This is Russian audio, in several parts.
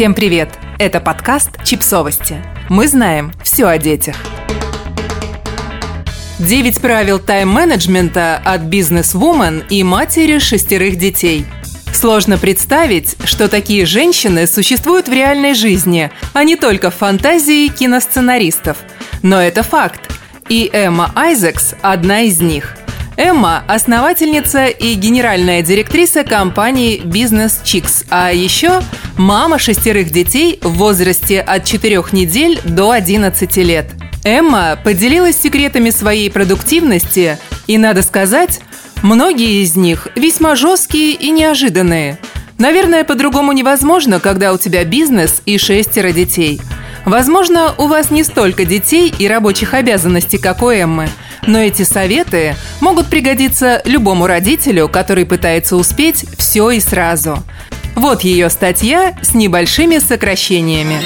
Всем привет! Это подкаст «Чипсовости». Мы знаем все о детях. Девять правил тайм-менеджмента от бизнес-вумен и матери шестерых детей. Сложно представить, что такие женщины существуют в реальной жизни, а не только в фантазии киносценаристов. Но это факт. И Эмма Айзекс – одна из них. Эмма – основательница и генеральная директриса компании Business Chicks, а еще мама шестерых детей в возрасте от 4 недель до 11 лет. Эмма поделилась секретами своей продуктивности, и, надо сказать, многие из них весьма жесткие и неожиданные. Наверное, по-другому невозможно, когда у тебя бизнес и шестеро детей. Возможно, у вас не столько детей и рабочих обязанностей, как у Эммы – но эти советы могут пригодиться любому родителю, который пытается успеть все и сразу. Вот ее статья с небольшими сокращениями.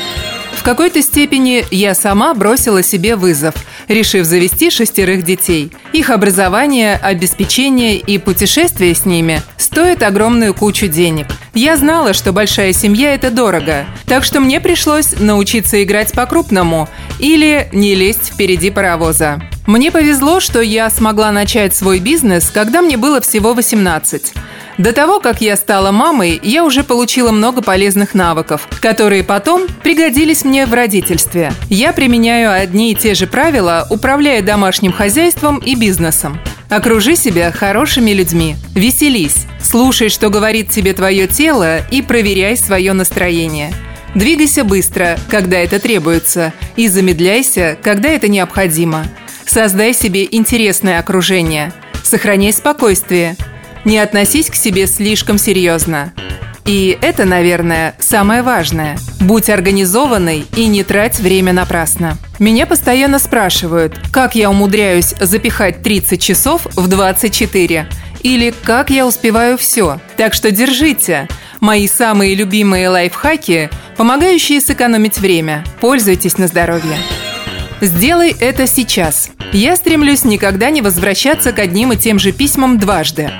В какой-то степени я сама бросила себе вызов, решив завести шестерых детей. Их образование, обеспечение и путешествие с ними стоят огромную кучу денег. Я знала, что большая семья – это дорого, так что мне пришлось научиться играть по-крупному или не лезть впереди паровоза. Мне повезло, что я смогла начать свой бизнес, когда мне было всего 18. До того, как я стала мамой, я уже получила много полезных навыков, которые потом пригодились мне в родительстве. Я применяю одни и те же правила, управляя домашним хозяйством и бизнесом. Окружи себя хорошими людьми. Веселись. Слушай, что говорит тебе твое тело и проверяй свое настроение. Двигайся быстро, когда это требуется, и замедляйся, когда это необходимо – Создай себе интересное окружение. Сохраняй спокойствие. Не относись к себе слишком серьезно. И это, наверное, самое важное. Будь организованной и не трать время напрасно. Меня постоянно спрашивают, как я умудряюсь запихать 30 часов в 24 или как я успеваю все. Так что держите. Мои самые любимые лайфхаки, помогающие сэкономить время. Пользуйтесь на здоровье. Сделай это сейчас. Я стремлюсь никогда не возвращаться к одним и тем же письмам дважды.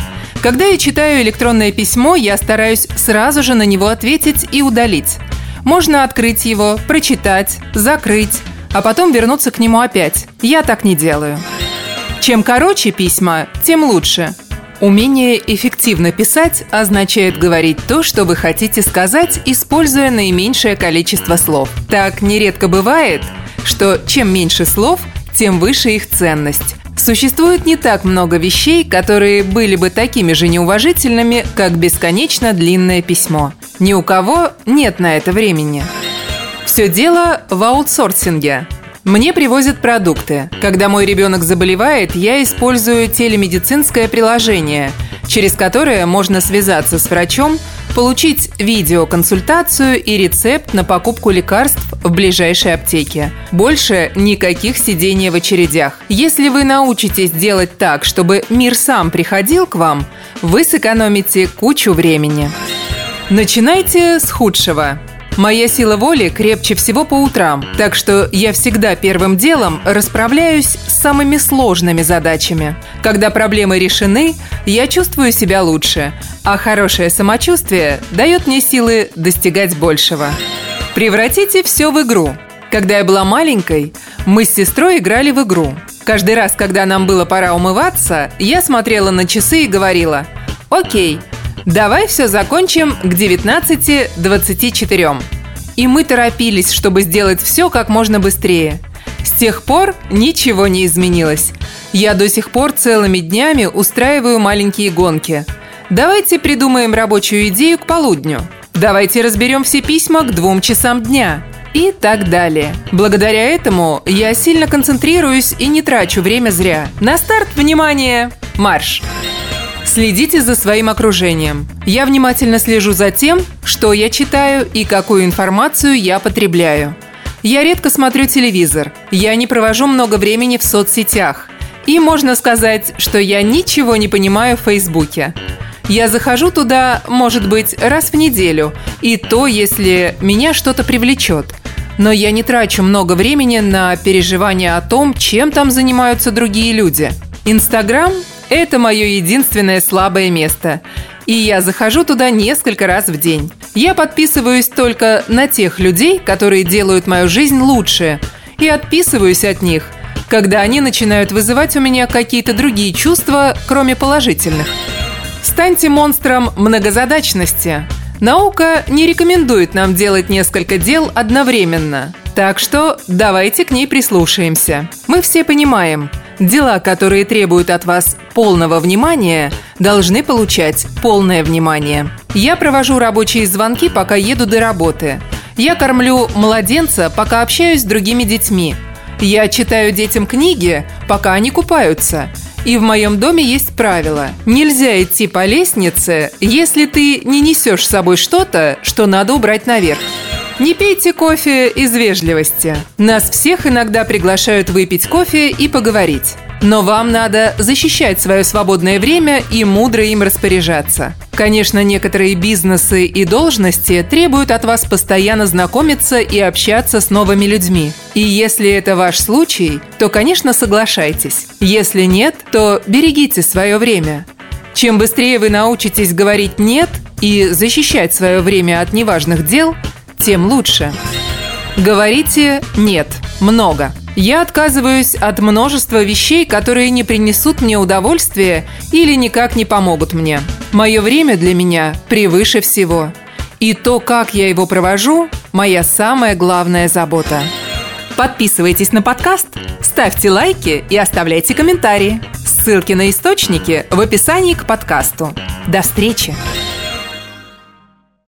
Когда я читаю электронное письмо, я стараюсь сразу же на него ответить и удалить. Можно открыть его, прочитать, закрыть, а потом вернуться к нему опять. Я так не делаю. Чем короче письма, тем лучше. Умение эффективно писать означает говорить то, что вы хотите сказать, используя наименьшее количество слов. Так нередко бывает – что чем меньше слов, тем выше их ценность. Существует не так много вещей, которые были бы такими же неуважительными, как бесконечно длинное письмо. Ни у кого нет на это времени. Все дело в аутсорсинге. Мне привозят продукты. Когда мой ребенок заболевает, я использую телемедицинское приложение, через которое можно связаться с врачом, получить видеоконсультацию и рецепт на покупку лекарств в ближайшей аптеке. Больше никаких сидений в очередях. Если вы научитесь делать так, чтобы мир сам приходил к вам, вы сэкономите кучу времени. Начинайте с худшего. Моя сила воли крепче всего по утрам, так что я всегда первым делом расправляюсь с самыми сложными задачами. Когда проблемы решены, я чувствую себя лучше, а хорошее самочувствие дает мне силы достигать большего. Превратите все в игру. Когда я была маленькой, мы с сестрой играли в игру. Каждый раз, когда нам было пора умываться, я смотрела на часы и говорила «Окей, Давай все закончим к 19.24. И мы торопились, чтобы сделать все как можно быстрее. С тех пор ничего не изменилось. Я до сих пор целыми днями устраиваю маленькие гонки. Давайте придумаем рабочую идею к полудню. Давайте разберем все письма к двум часам дня. И так далее. Благодаря этому я сильно концентрируюсь и не трачу время зря. На старт, внимание, марш! Следите за своим окружением. Я внимательно слежу за тем, что я читаю и какую информацию я потребляю. Я редко смотрю телевизор. Я не провожу много времени в соцсетях. И можно сказать, что я ничего не понимаю в Фейсбуке. Я захожу туда, может быть, раз в неделю, и то, если меня что-то привлечет. Но я не трачу много времени на переживания о том, чем там занимаются другие люди. Инстаграм это мое единственное слабое место. И я захожу туда несколько раз в день. Я подписываюсь только на тех людей, которые делают мою жизнь лучше, и отписываюсь от них, когда они начинают вызывать у меня какие-то другие чувства, кроме положительных. Станьте монстром многозадачности. Наука не рекомендует нам делать несколько дел одновременно. Так что давайте к ней прислушаемся. Мы все понимаем, дела, которые требуют от вас полного внимания, должны получать полное внимание. Я провожу рабочие звонки, пока еду до работы. Я кормлю младенца, пока общаюсь с другими детьми. Я читаю детям книги, пока они купаются. И в моем доме есть правило. Нельзя идти по лестнице, если ты не несешь с собой что-то, что надо убрать наверх. Не пейте кофе из вежливости. Нас всех иногда приглашают выпить кофе и поговорить. Но вам надо защищать свое свободное время и мудро им распоряжаться. Конечно, некоторые бизнесы и должности требуют от вас постоянно знакомиться и общаться с новыми людьми. И если это ваш случай, то, конечно, соглашайтесь. Если нет, то берегите свое время. Чем быстрее вы научитесь говорить «нет» и защищать свое время от неважных дел, тем лучше. Говорите «нет» много. Я отказываюсь от множества вещей, которые не принесут мне удовольствия или никак не помогут мне. Мое время для меня превыше всего. И то, как я его провожу, моя самая главная забота. Подписывайтесь на подкаст, ставьте лайки и оставляйте комментарии. Ссылки на источники в описании к подкасту. До встречи!